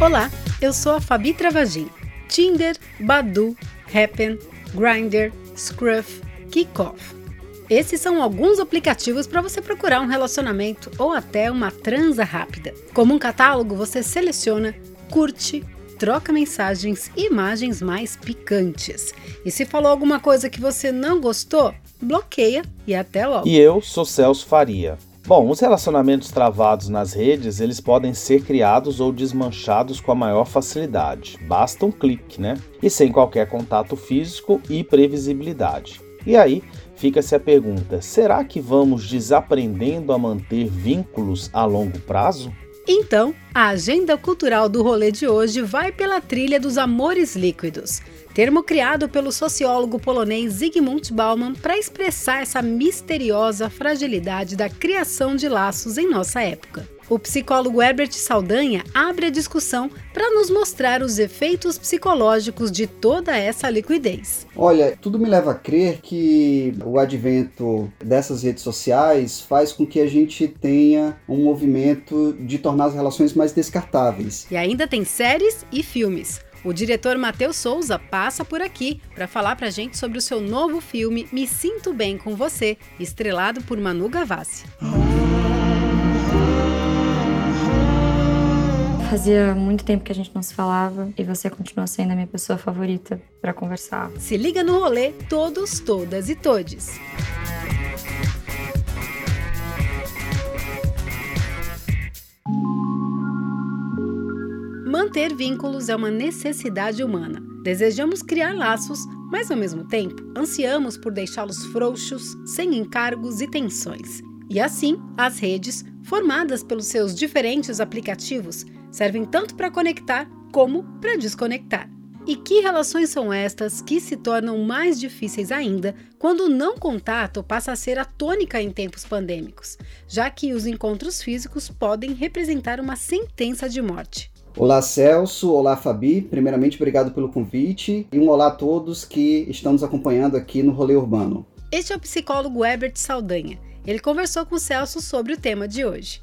Olá, eu sou a Fabi Travagin. Tinder, Badu, Happen, Grindr, Scruff, Kickoff. Esses são alguns aplicativos para você procurar um relacionamento ou até uma transa rápida. Como um catálogo, você seleciona, curte, troca mensagens e imagens mais picantes. E se falou alguma coisa que você não gostou, bloqueia e até logo. E eu sou Celso Faria. Bom, os relacionamentos travados nas redes, eles podem ser criados ou desmanchados com a maior facilidade. Basta um clique, né? E sem qualquer contato físico e previsibilidade. E aí, fica-se a pergunta: será que vamos desaprendendo a manter vínculos a longo prazo? Então, a agenda cultural do rolê de hoje vai pela trilha dos amores líquidos termo criado pelo sociólogo polonês Zygmunt Bauman para expressar essa misteriosa fragilidade da criação de laços em nossa época. O psicólogo Herbert Saldanha abre a discussão para nos mostrar os efeitos psicológicos de toda essa liquidez. Olha, tudo me leva a crer que o advento dessas redes sociais faz com que a gente tenha um movimento de tornar as relações mais descartáveis. E ainda tem séries e filmes. O diretor Matheus Souza passa por aqui para falar para a gente sobre o seu novo filme Me Sinto Bem com Você, estrelado por Manu Gavassi. Fazia muito tempo que a gente não se falava e você continua sendo a minha pessoa favorita para conversar. Se liga no rolê, todos, todas e todes. Manter vínculos é uma necessidade humana. Desejamos criar laços, mas ao mesmo tempo ansiamos por deixá-los frouxos, sem encargos e tensões. E assim, as redes, formadas pelos seus diferentes aplicativos, servem tanto para conectar como para desconectar. E que relações são estas que se tornam mais difíceis ainda quando o não contato passa a ser a tônica em tempos pandêmicos, já que os encontros físicos podem representar uma sentença de morte? Olá Celso, olá Fabi, primeiramente obrigado pelo convite e um olá a todos que estão nos acompanhando aqui no Rolê Urbano. Este é o psicólogo Herbert Saldanha. Ele conversou com o Celso sobre o tema de hoje.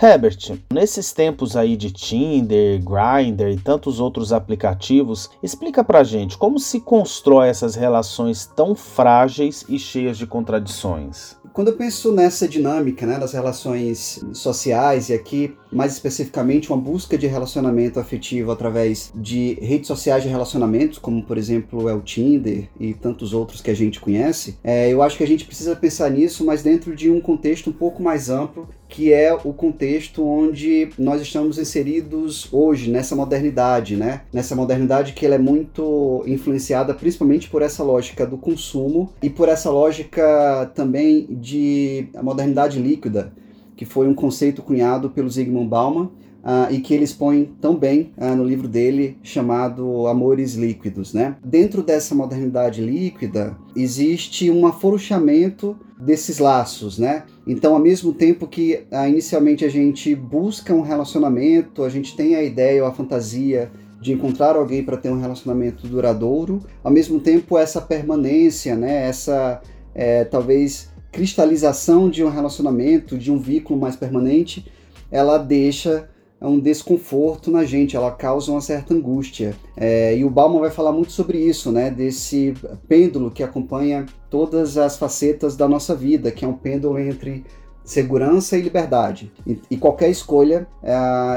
Herbert, nesses tempos aí de Tinder, Grindr e tantos outros aplicativos, explica pra gente como se constrói essas relações tão frágeis e cheias de contradições. Quando eu penso nessa dinâmica né, das relações sociais, e aqui mais especificamente uma busca de relacionamento afetivo através de redes sociais de relacionamentos, como por exemplo é o Tinder e tantos outros que a gente conhece, é, eu acho que a gente precisa pensar nisso, mas dentro de um contexto um pouco mais amplo, que é o contexto onde nós estamos inseridos hoje, nessa modernidade, né? Nessa modernidade que ela é muito influenciada principalmente por essa lógica do consumo e por essa lógica também de modernidade líquida, que foi um conceito cunhado pelo Zygmunt Bauman uh, e que ele expõe tão bem uh, no livro dele chamado Amores Líquidos. Né? Dentro dessa modernidade líquida existe um afrouxamento desses laços, né? Então, ao mesmo tempo que uh, inicialmente a gente busca um relacionamento, a gente tem a ideia ou a fantasia de encontrar alguém para ter um relacionamento duradouro, ao mesmo tempo essa permanência, né? Essa é, talvez cristalização de um relacionamento, de um vínculo mais permanente, ela deixa um desconforto na gente, ela causa uma certa angústia. É, e o Bauman vai falar muito sobre isso, né? Desse pêndulo que acompanha todas as facetas da nossa vida, que é um pêndulo entre segurança e liberdade. E, e qualquer escolha, é,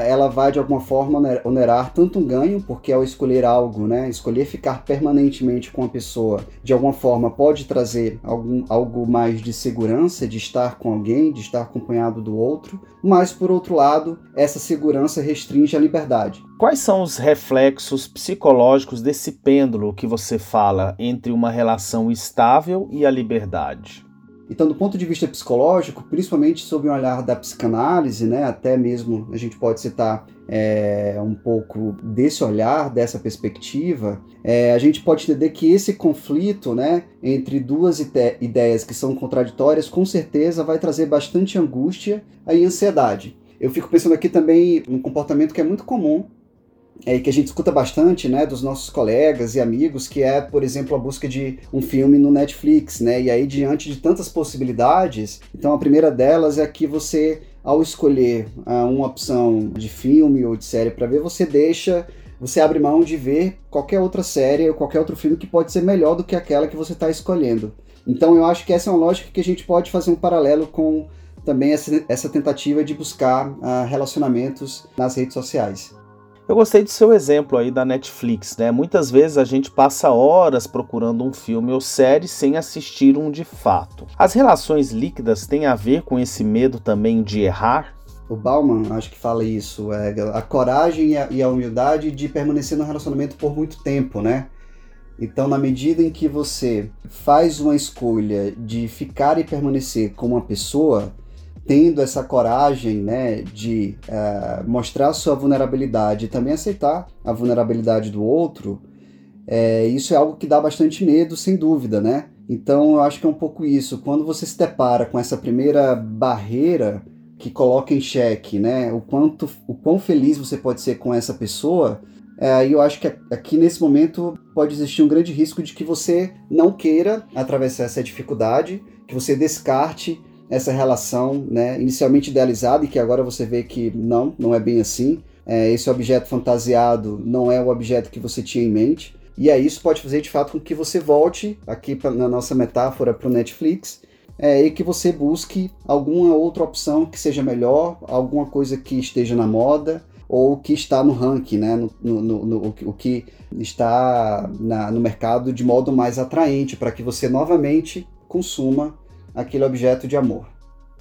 ela vai de alguma forma onerar tanto um ganho, porque ao escolher algo, né, escolher ficar permanentemente com a pessoa, de alguma forma pode trazer algum, algo mais de segurança, de estar com alguém, de estar acompanhado do outro, mas por outro lado, essa segurança restringe a liberdade. Quais são os reflexos psicológicos desse pêndulo que você fala entre uma relação estável e a liberdade? Então, do ponto de vista psicológico, principalmente sob o olhar da psicanálise, né, até mesmo a gente pode citar é, um pouco desse olhar, dessa perspectiva, é, a gente pode entender que esse conflito né, entre duas ideias que são contraditórias, com certeza vai trazer bastante angústia e ansiedade. Eu fico pensando aqui também num comportamento que é muito comum é, que a gente escuta bastante, né, dos nossos colegas e amigos, que é, por exemplo, a busca de um filme no Netflix, né, e aí diante de tantas possibilidades, então a primeira delas é que você, ao escolher uh, uma opção de filme ou de série para ver, você deixa, você abre mão de ver qualquer outra série ou qualquer outro filme que pode ser melhor do que aquela que você está escolhendo. Então eu acho que essa é uma lógica que a gente pode fazer um paralelo com também essa, essa tentativa de buscar uh, relacionamentos nas redes sociais. Eu gostei do seu exemplo aí da Netflix, né? Muitas vezes a gente passa horas procurando um filme ou série sem assistir um de fato. As relações líquidas têm a ver com esse medo também de errar? O Bauman, acho que fala isso, é a coragem e a, e a humildade de permanecer no relacionamento por muito tempo, né? Então, na medida em que você faz uma escolha de ficar e permanecer com uma pessoa, tendo essa coragem né, de uh, mostrar sua vulnerabilidade e também aceitar a vulnerabilidade do outro, é, isso é algo que dá bastante medo, sem dúvida, né? Então eu acho que é um pouco isso. Quando você se depara com essa primeira barreira que coloca em xeque, né, o quanto, o quão feliz você pode ser com essa pessoa, é, eu acho que aqui nesse momento pode existir um grande risco de que você não queira atravessar essa dificuldade, que você descarte essa relação, né, inicialmente idealizada e que agora você vê que não, não é bem assim. É, esse objeto fantasiado não é o objeto que você tinha em mente. E aí isso pode fazer de fato com que você volte aqui pra, na nossa metáfora para o Netflix é, e que você busque alguma outra opção que seja melhor, alguma coisa que esteja na moda ou que está no ranking, né, no, no, no, o que está na, no mercado de modo mais atraente para que você novamente consuma aquele objeto de amor.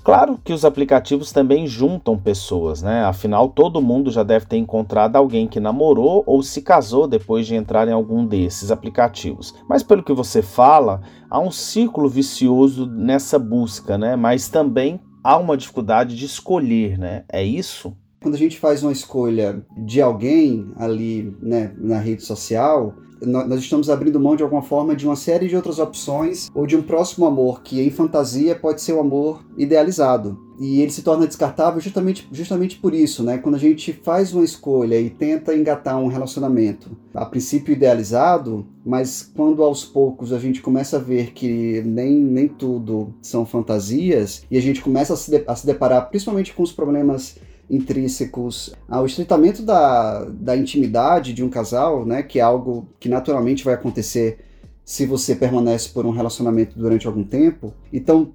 Claro que os aplicativos também juntam pessoas, né? Afinal, todo mundo já deve ter encontrado alguém que namorou ou se casou depois de entrar em algum desses aplicativos. Mas pelo que você fala, há um círculo vicioso nessa busca, né? Mas também há uma dificuldade de escolher, né? É isso? Quando a gente faz uma escolha de alguém ali, né, na rede social, nós estamos abrindo mão de alguma forma de uma série de outras opções ou de um próximo amor que em fantasia pode ser o um amor idealizado. E ele se torna descartável justamente, justamente por isso, né? Quando a gente faz uma escolha e tenta engatar um relacionamento, a princípio idealizado, mas quando aos poucos a gente começa a ver que nem, nem tudo são fantasias e a gente começa a se, de, a se deparar principalmente com os problemas intrínsecos ao estreitamento da, da intimidade de um casal, né, que é algo que naturalmente vai acontecer se você permanece por um relacionamento durante algum tempo. Então,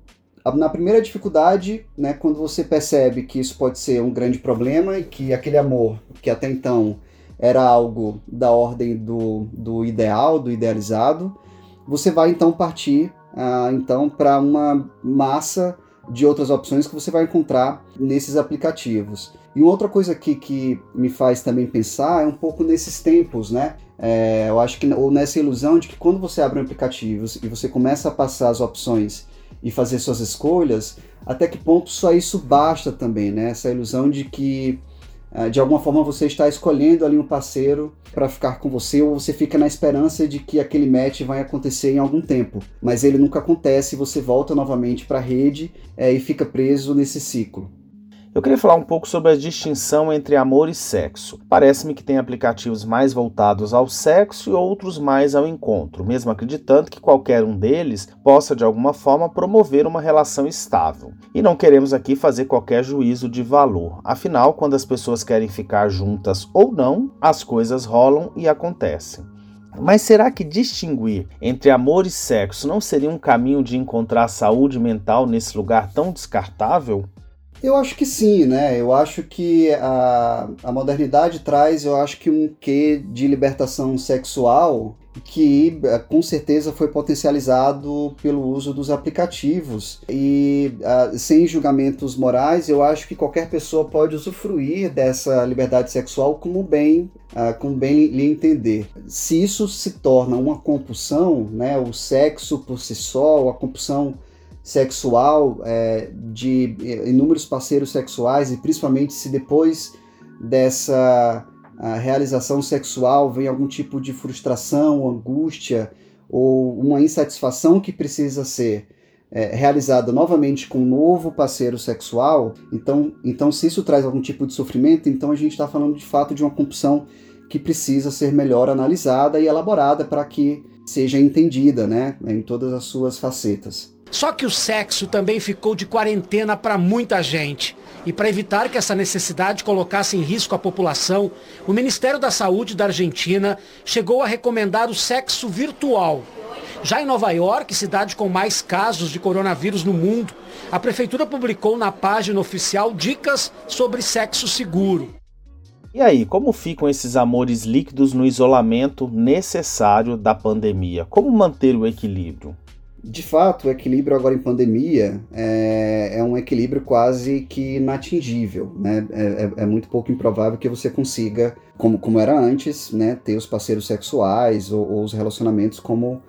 na primeira dificuldade, né, quando você percebe que isso pode ser um grande problema e que aquele amor que até então era algo da ordem do, do ideal, do idealizado, você vai então partir ah, então para uma massa de outras opções que você vai encontrar nesses aplicativos. E outra coisa aqui que me faz também pensar é um pouco nesses tempos, né? É, eu acho que ou nessa ilusão de que quando você abre um aplicativo e você começa a passar as opções e fazer suas escolhas, até que ponto só isso basta também, né? Essa ilusão de que de alguma forma você está escolhendo ali um parceiro para ficar com você ou você fica na esperança de que aquele match vai acontecer em algum tempo, mas ele nunca acontece, você volta novamente para a rede é, e fica preso nesse ciclo. Eu queria falar um pouco sobre a distinção entre amor e sexo. Parece-me que tem aplicativos mais voltados ao sexo e outros mais ao encontro, mesmo acreditando que qualquer um deles possa de alguma forma promover uma relação estável. E não queremos aqui fazer qualquer juízo de valor. Afinal, quando as pessoas querem ficar juntas ou não, as coisas rolam e acontecem. Mas será que distinguir entre amor e sexo não seria um caminho de encontrar saúde mental nesse lugar tão descartável? Eu acho que sim, né? Eu acho que a, a modernidade traz, eu acho que um quê de libertação sexual que eh, com certeza foi potencializado pelo uso dos aplicativos. E uh, sem julgamentos morais, eu acho que qualquer pessoa pode usufruir dessa liberdade sexual como bem, uh, como bem lhe entender. Se isso se torna uma compulsão, né, o sexo por si só, a compulsão sexual é, de inúmeros parceiros sexuais e principalmente se depois dessa realização sexual vem algum tipo de frustração, angústia ou uma insatisfação que precisa ser é, realizada novamente com um novo parceiro sexual, então, então se isso traz algum tipo de sofrimento, então a gente está falando de fato de uma compulsão que precisa ser melhor analisada e elaborada para que seja entendida, né, em todas as suas facetas. Só que o sexo também ficou de quarentena para muita gente. E para evitar que essa necessidade colocasse em risco a população, o Ministério da Saúde da Argentina chegou a recomendar o sexo virtual. Já em Nova York, cidade com mais casos de coronavírus no mundo, a prefeitura publicou na página oficial dicas sobre sexo seguro. E aí, como ficam esses amores líquidos no isolamento necessário da pandemia? Como manter o equilíbrio? De fato, o equilíbrio agora em pandemia é, é um equilíbrio quase que inatingível. Né? É, é, é, muito pouco improvável que você consiga, como, como era antes, né, ter os parceiros sexuais ou, ou os relacionamentos como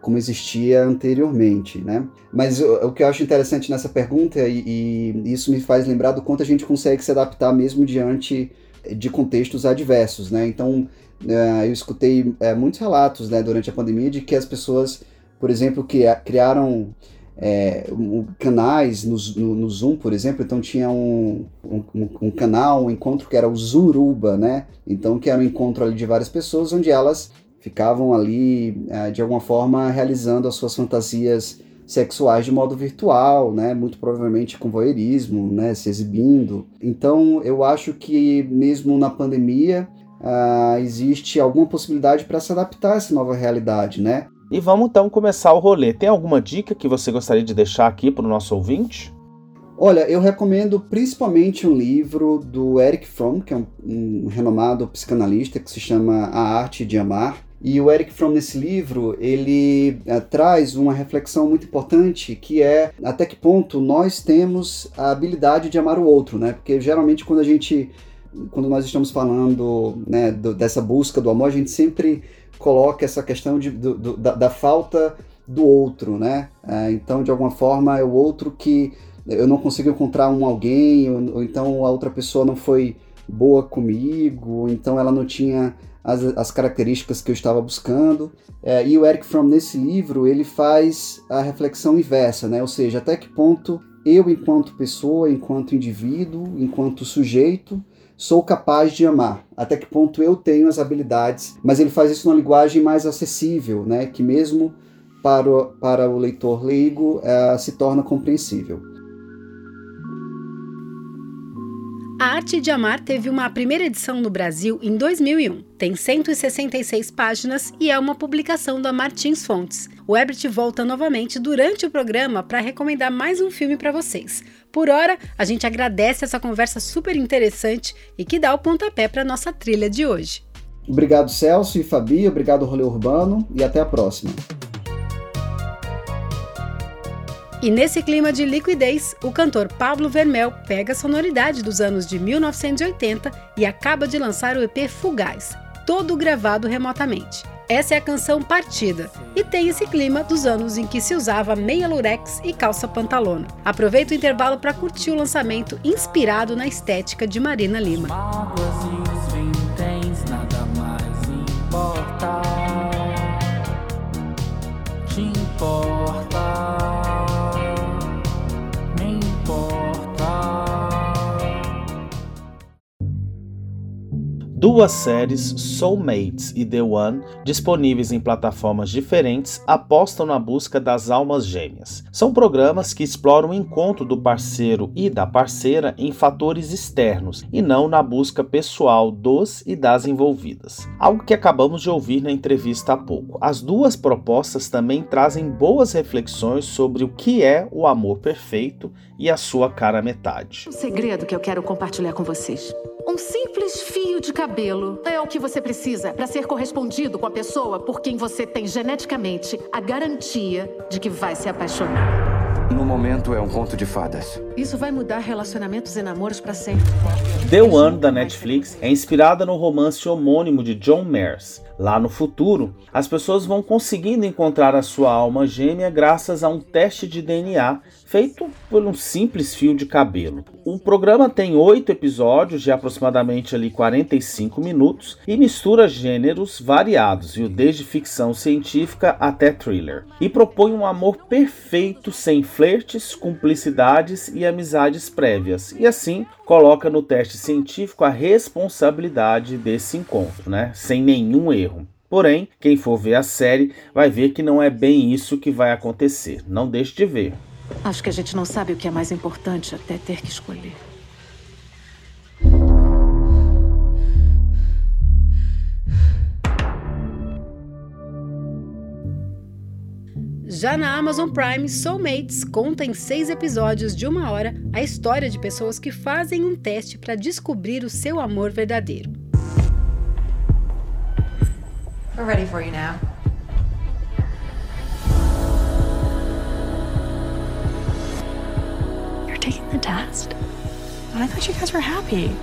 como existia anteriormente, né? Mas o, o, que eu acho interessante nessa pergunta, e, e, isso me faz lembrar do quanto a gente consegue se adaptar mesmo diante de contextos adversos, né? Então, uh, eu escutei uh, muitos relatos né, durante a pandemia de que as pessoas, por exemplo, que criaram é, um, canais no, no, no, Zoom, por exemplo, então tinha um, um, um, canal, um encontro que era o Zuruba, né? Então, que era um encontro ali de várias pessoas onde elas ficavam ali, é, de alguma forma, realizando as suas fantasias sexuais de modo virtual, né? Muito provavelmente com voyeurismo, né? Se exibindo. Então, eu acho que mesmo na pandemia uh, existe alguma possibilidade para se adaptar a essa nova realidade, né? E vamos então começar o rolê. Tem alguma dica que você gostaria de deixar aqui para o nosso ouvinte? Olha, eu recomendo principalmente um livro do Eric Fromm, que é um, um renomado psicanalista que se chama A Arte de Amar. E o Eric Fromm, nesse livro, ele uh, traz uma reflexão muito importante, que é até que ponto nós temos a habilidade de amar o outro, né? Porque geralmente quando a gente, quando nós estamos falando né, do, dessa busca do amor, a gente sempre coloca essa questão de, do, do, da, da, falta do outro, né? Uh, então, de alguma forma, é o outro que eu não consigo encontrar um alguém, ou, ou então a outra pessoa não foi boa comigo, então ela não tinha as, as características que eu estava buscando. É, e o Eric Fromm, nesse livro, ele faz a reflexão inversa, né? ou seja, até que ponto eu, enquanto pessoa, enquanto indivíduo, enquanto sujeito, sou capaz de amar, até que ponto eu tenho as habilidades, mas ele faz isso numa linguagem mais acessível, né? que mesmo para o, para o leitor leigo é, se torna compreensível. A Arte de Amar teve uma primeira edição no Brasil em 2001. Tem 166 páginas e é uma publicação da Martins Fontes. O Ebert volta novamente durante o programa para recomendar mais um filme para vocês. Por hora, a gente agradece essa conversa super interessante e que dá o pontapé para nossa trilha de hoje. Obrigado, Celso e Fabi, obrigado, Rolê Urbano, e até a próxima. E nesse clima de liquidez, o cantor Pablo Vermel pega a sonoridade dos anos de 1980 e acaba de lançar o EP Fugaz, todo gravado remotamente. Essa é a canção Partida e tem esse clima dos anos em que se usava meia lurex e calça pantalona. Aproveita o intervalo para curtir o lançamento inspirado na estética de Marina Lima. Duas séries, Soulmates e The One, disponíveis em plataformas diferentes, apostam na busca das almas gêmeas. São programas que exploram o encontro do parceiro e da parceira em fatores externos e não na busca pessoal dos e das envolvidas. Algo que acabamos de ouvir na entrevista há pouco. As duas propostas também trazem boas reflexões sobre o que é o amor perfeito e a sua cara metade. Um segredo que eu quero compartilhar com vocês. Um simples fio de cabelo é o que você precisa para ser correspondido com a pessoa por quem você tem geneticamente a garantia de que vai se apaixonar. No momento é um conto de fadas. Isso vai mudar relacionamentos e namoros para sempre. The One da Netflix é inspirada no romance homônimo de John Mayers, Lá no futuro, as pessoas vão conseguindo encontrar a sua alma gêmea graças a um teste de DNA feito por um simples fio de cabelo. O programa tem oito episódios de aproximadamente ali 45 minutos e mistura gêneros variados, viu? desde ficção científica até thriller, e propõe um amor perfeito sem flertes, cumplicidades e amizades prévias, e assim coloca no teste científico a responsabilidade desse encontro, né? sem nenhum erro. Porém, quem for ver a série vai ver que não é bem isso que vai acontecer. Não deixe de ver. Acho que a gente não sabe o que é mais importante até ter que escolher. Já na Amazon Prime, Soulmates conta em seis episódios de uma hora a história de pessoas que fazem um teste para descobrir o seu amor verdadeiro. We're ready for you now. You're taking the test? I thought you guys were happy.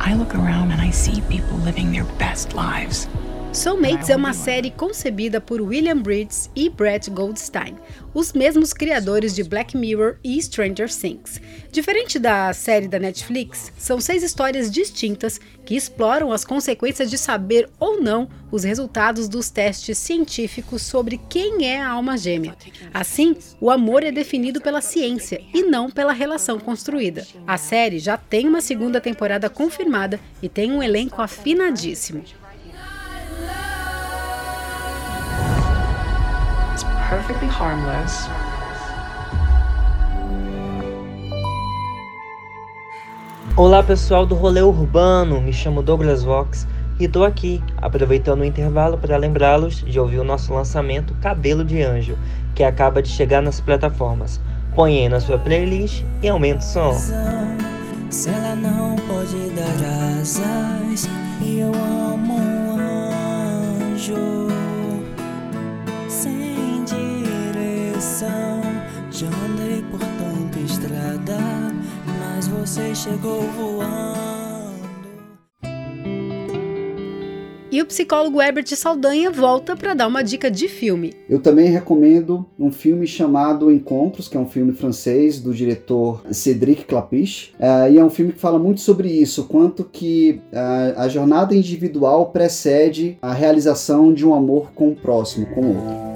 I look around and I see people living their best lives. Soulmates é uma série concebida por William Bridges e Brett Goldstein, os mesmos criadores de Black Mirror e Stranger Things. Diferente da série da Netflix, são seis histórias distintas que exploram as consequências de saber ou não os resultados dos testes científicos sobre quem é a alma gêmea. Assim, o amor é definido pela ciência e não pela relação construída. A série já tem uma segunda temporada confirmada e tem um elenco afinadíssimo. Perfectly harmless. Olá pessoal do Rolê Urbano, me chamo Douglas Vox e estou aqui aproveitando o intervalo para lembrá-los de ouvir o nosso lançamento Cabelo de Anjo, que acaba de chegar nas plataformas. Põe aí na sua playlist e aumente o som. Se ela não pode dar asas, e eu amo um anjo. Já andei por tanta estrada, mas você chegou voando. E o psicólogo Herbert Saldanha volta para dar uma dica de filme. Eu também recomendo um filme chamado Encontros, que é um filme francês do diretor Cédric Clapiche, uh, e é um filme que fala muito sobre isso, quanto que uh, a jornada individual precede a realização de um amor com o próximo, com o outro.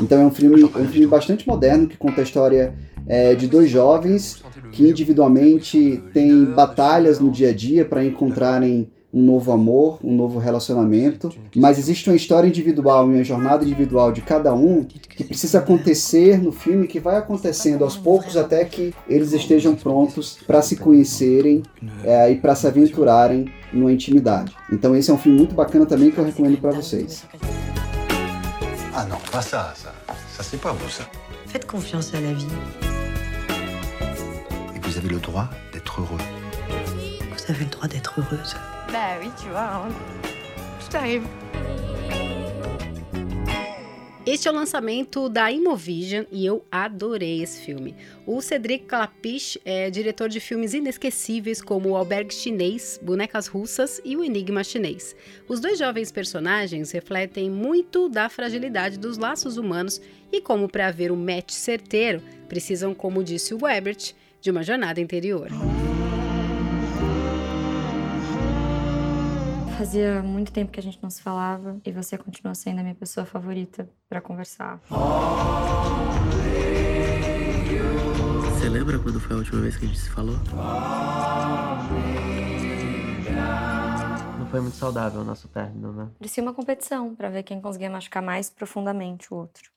Então. É um filme, um filme bastante moderno que conta a história é, de dois jovens que individualmente têm batalhas no dia a dia para encontrarem um novo amor, um novo relacionamento, mas existe uma história individual e uma jornada individual de cada um que precisa acontecer no filme, que vai acontecendo aos poucos até que eles estejam prontos para se conhecerem é, e para se aventurarem numa intimidade. Então esse é um filme muito bacana também que eu recomendo para vocês. Ah não, pas ça, ça, ça c'est pas vous ça. Faites confiance à la vie. Et vous avez le droit d'être heureux. Vous avez le droit d'être heureuse. Tout arrive. Este é o lançamento da Imovision e eu adorei esse filme. O Cedric Clapiche é diretor de filmes inesquecíveis como O Albergue Chinês, Bonecas Russas e O Enigma Chinês. Os dois jovens personagens refletem muito da fragilidade dos laços humanos e como para haver um match certeiro, precisam, como disse o Webert, de uma jornada interior. Fazia muito tempo que a gente não se falava e você continua sendo a minha pessoa favorita para conversar. Você lembra quando foi a última vez que a gente se falou? Não foi muito saudável o nosso término, né? Parecia uma competição para ver quem conseguia machucar mais profundamente o outro.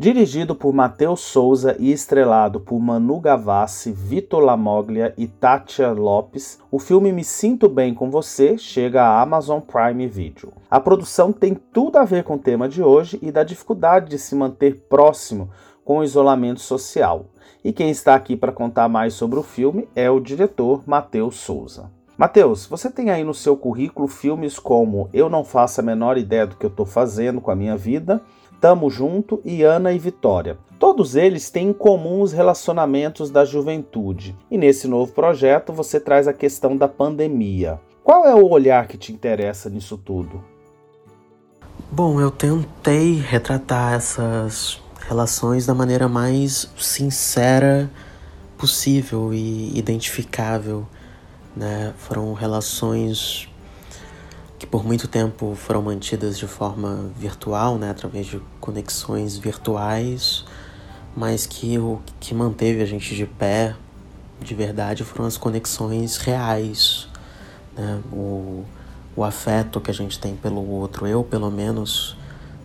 Dirigido por Matheus Souza e estrelado por Manu Gavassi, Vitor Lamoglia e Tatia Lopes, o filme Me Sinto Bem com Você chega à Amazon Prime Video. A produção tem tudo a ver com o tema de hoje e da dificuldade de se manter próximo com o isolamento social. E quem está aqui para contar mais sobre o filme é o diretor Matheus Souza. Matheus, você tem aí no seu currículo filmes como Eu Não Faço a Menor Ideia do que Eu Estou Fazendo com a Minha Vida, Tamo Junto e Ana e Vitória. Todos eles têm em comum os relacionamentos da juventude. E nesse novo projeto você traz a questão da pandemia. Qual é o olhar que te interessa nisso tudo? Bom, eu tentei retratar essas relações da maneira mais sincera possível e identificável, né? Foram relações que por muito tempo foram mantidas de forma virtual, né, através de conexões virtuais, mas que o que manteve a gente de pé, de verdade, foram as conexões reais, né? O, o afeto que a gente tem pelo outro. Eu, pelo menos,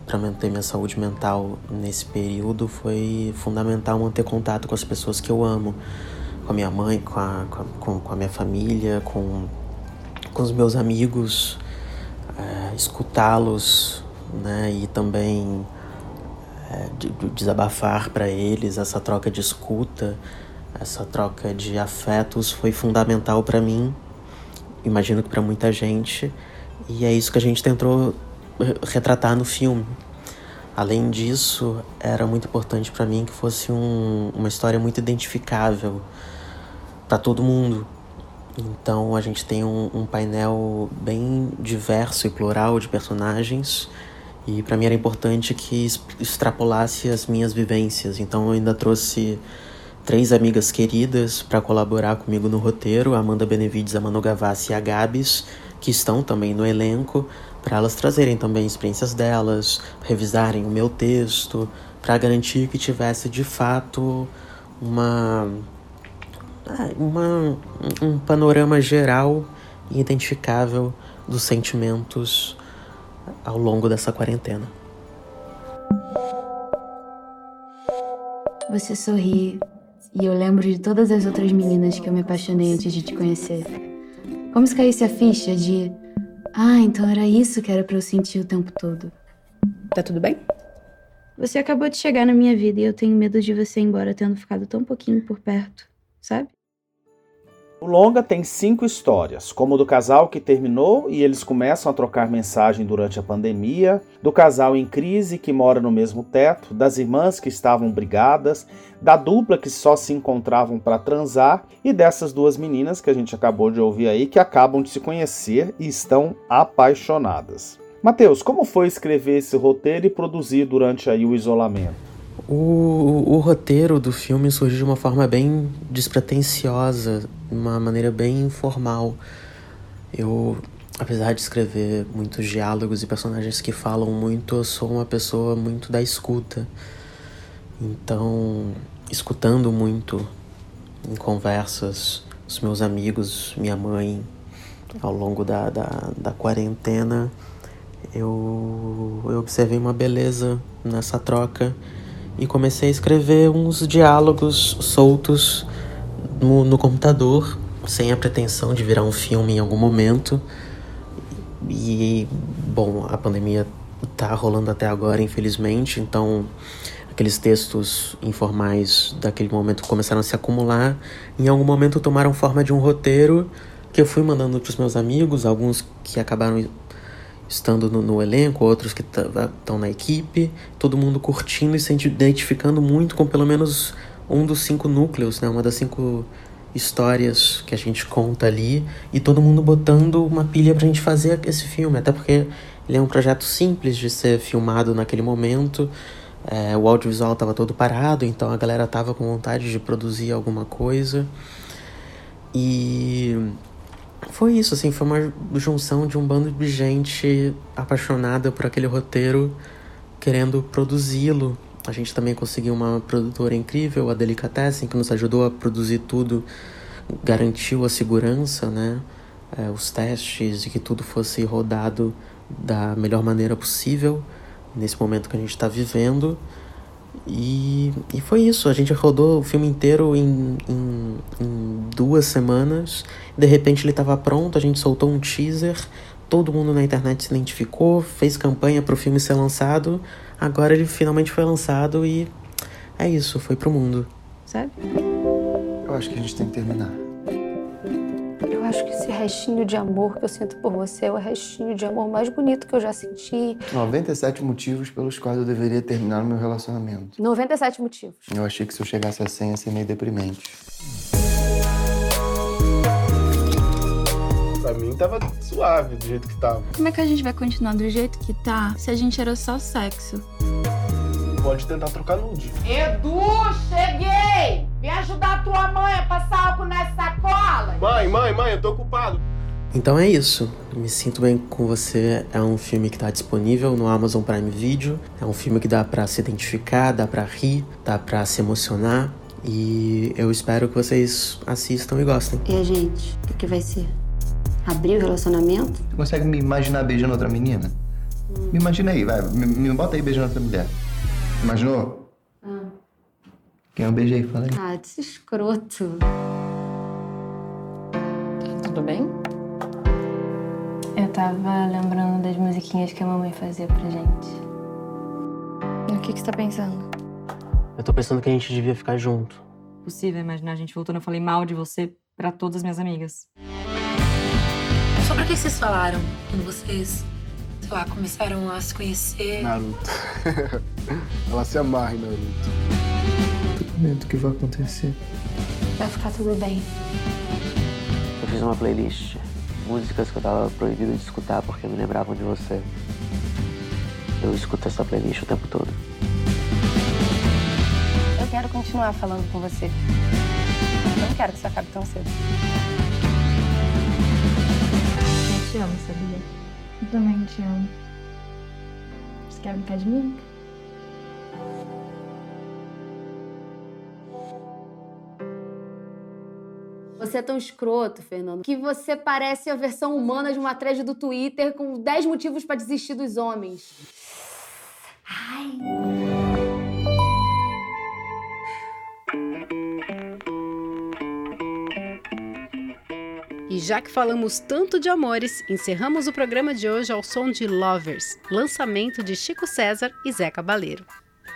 para manter minha saúde mental nesse período, foi fundamental manter contato com as pessoas que eu amo, com a minha mãe, com a, com, com a minha família, com, com os meus amigos é, escutá-los, né, e também é, de, de desabafar para eles essa troca de escuta, essa troca de afetos foi fundamental para mim, imagino que para muita gente, e é isso que a gente tentou retratar no filme. Além disso, era muito importante para mim que fosse um, uma história muito identificável para todo mundo, então a gente tem um, um painel bem diverso e plural de personagens. E para mim era importante que extrapolasse as minhas vivências. Então eu ainda trouxe três amigas queridas para colaborar comigo no roteiro: a Amanda Benevides, a Manu Gavassi e a Gabs, que estão também no elenco, para elas trazerem também experiências delas, revisarem o meu texto, para garantir que tivesse de fato uma uma, um panorama geral e identificável dos sentimentos ao longo dessa quarentena. Você sorri e eu lembro de todas as outras meninas que eu me apaixonei antes de te conhecer. Como se caísse a ficha de ah, então era isso que era para eu sentir o tempo todo. Tá tudo bem? Você acabou de chegar na minha vida e eu tenho medo de você ir embora tendo ficado tão pouquinho por perto, sabe? O longa tem cinco histórias, como do casal que terminou e eles começam a trocar mensagem durante a pandemia, do casal em crise que mora no mesmo teto, das irmãs que estavam brigadas, da dupla que só se encontravam para transar e dessas duas meninas que a gente acabou de ouvir aí que acabam de se conhecer e estão apaixonadas. Mateus, como foi escrever esse roteiro e produzir durante aí o isolamento? O, o, roteiro do filme surgiu de uma forma bem despretensiosa, uma maneira bem informal. Eu, apesar de escrever muitos diálogos e personagens que falam muito, eu sou uma pessoa muito da escuta. Então, escutando muito em conversas, os meus amigos, minha mãe, ao longo da, da, da quarentena, eu, eu observei uma beleza nessa troca e comecei a escrever uns diálogos soltos no, no computador, sem a pretensão de virar um filme em algum momento. E, bom, a pandemia tá rolando até agora, infelizmente, então aqueles textos informais daquele momento começaram a se acumular. Em algum momento tomaram forma de um roteiro que eu fui mandando para os meus amigos, alguns que acabaram estando no, no elenco, outros que estão na equipe, todo mundo curtindo e se identificando muito com pelo menos um dos cinco núcleos, né? Uma das cinco histórias que a gente conta ali e todo mundo botando uma pilha pra gente fazer esse filme, até porque ele é um projeto simples de ser filmado naquele momento. É, o audiovisual estava todo parado, então a galera tava com vontade de produzir alguma coisa. E foi isso, assim, foi uma junção de um bando de gente apaixonada por aquele roteiro, querendo produzi-lo. A gente também conseguiu uma produtora incrível, a Delicatessen, que nos ajudou a produzir tudo, garantiu a segurança, né? É, os testes e que tudo fosse rodado da melhor maneira possível nesse momento que a gente está vivendo. E, e foi isso, a gente rodou o filme inteiro em, em, em duas semanas. De repente ele estava pronto, a gente soltou um teaser, todo mundo na internet se identificou, fez campanha para o filme ser lançado. Agora ele finalmente foi lançado e é isso, foi pro mundo. Sabe? Eu acho que a gente tem que terminar. Acho que esse restinho de amor que eu sinto por você é o restinho de amor mais bonito que eu já senti. 97 motivos pelos quais eu deveria terminar o meu relacionamento. 97 motivos. Eu achei que se eu chegasse a 100 ia ser meio deprimente. Pra mim tava suave do jeito que tava. Como é que a gente vai continuar do jeito que tá se a gente era só sexo? Pode tentar trocar nude. Edu, cheguei! Vem ajudar a tua mãe a passar álcool nessa sacola. Mãe, mãe, mãe, eu tô ocupado. Então é isso. Me Sinto Bem com Você é um filme que está disponível no Amazon Prime Video. É um filme que dá para se identificar, dá para rir, dá para se emocionar. E eu espero que vocês assistam e gostem. E a gente, o que vai ser? Abrir o relacionamento? Você consegue me imaginar beijando outra menina? Hum. Me imagina aí, vai. Me, me bota aí beijando outra mulher. Imaginou? Ah. Quem eu beijei? Fala aí. Ah, desse escroto. Tudo bem? Eu tava lembrando das musiquinhas que a mamãe fazia pra gente. E o que, que você tá pensando? Eu tô pensando que a gente devia ficar junto. Possível imaginar a gente voltando. Eu falei mal de você pra todas as minhas amigas. Sobre o que vocês falaram quando vocês, sei lá, começaram a se conhecer? Naruto. Ela se amarra em Naruto. Medo do que vai acontecer. Vai ficar tudo bem. Eu fiz uma playlist. Músicas que eu tava proibido de escutar porque me lembravam de você. Eu escuto essa playlist o tempo todo. Eu quero continuar falando com você. Eu não quero que isso acabe tão cedo. Eu te amo, sabia? Eu também te amo. Você quer brincar de mim? Você é tão escroto, Fernando, que você parece a versão humana de uma thread do Twitter com 10 motivos para desistir dos homens. Ai. E já que falamos tanto de amores, encerramos o programa de hoje ao som de Lovers, lançamento de Chico César e Zé Cabaleiro.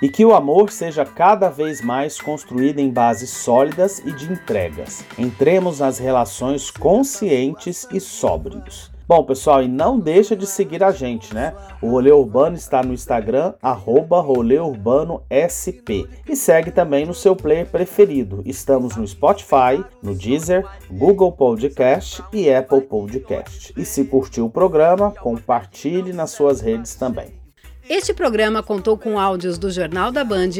E que o amor seja cada vez mais construído em bases sólidas e de entregas. Entremos nas relações conscientes e sóbrios. Bom, pessoal, e não deixa de seguir a gente, né? O Rolê Urbano está no Instagram, arroba SP. E segue também no seu player preferido. Estamos no Spotify, no Deezer, Google Podcast e Apple Podcast. E se curtiu o programa, compartilhe nas suas redes também. Este programa contou com áudios do Jornal da Band,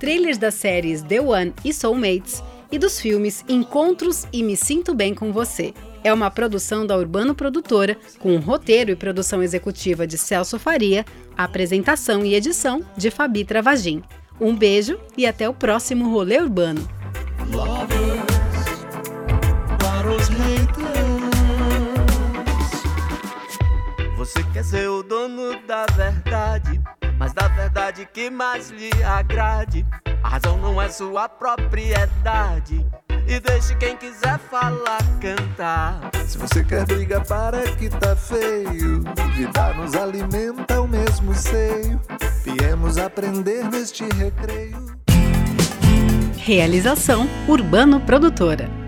trailers das séries The One e Soulmates e dos filmes Encontros e Me Sinto Bem com Você é uma produção da Urbano Produtora, com roteiro e produção executiva de Celso Faria, apresentação e edição de Fabi Travagin. Um beijo e até o próximo Rolê Urbano. Você quer ser o dono da verdade, mas da verdade que mais lhe agrade. A razão não é sua propriedade e deixe quem quiser falar cantar. Se você quer briga para que tá feio, vida nos alimenta o mesmo seio. Viemos aprender neste recreio. Realização Urbano Produtora.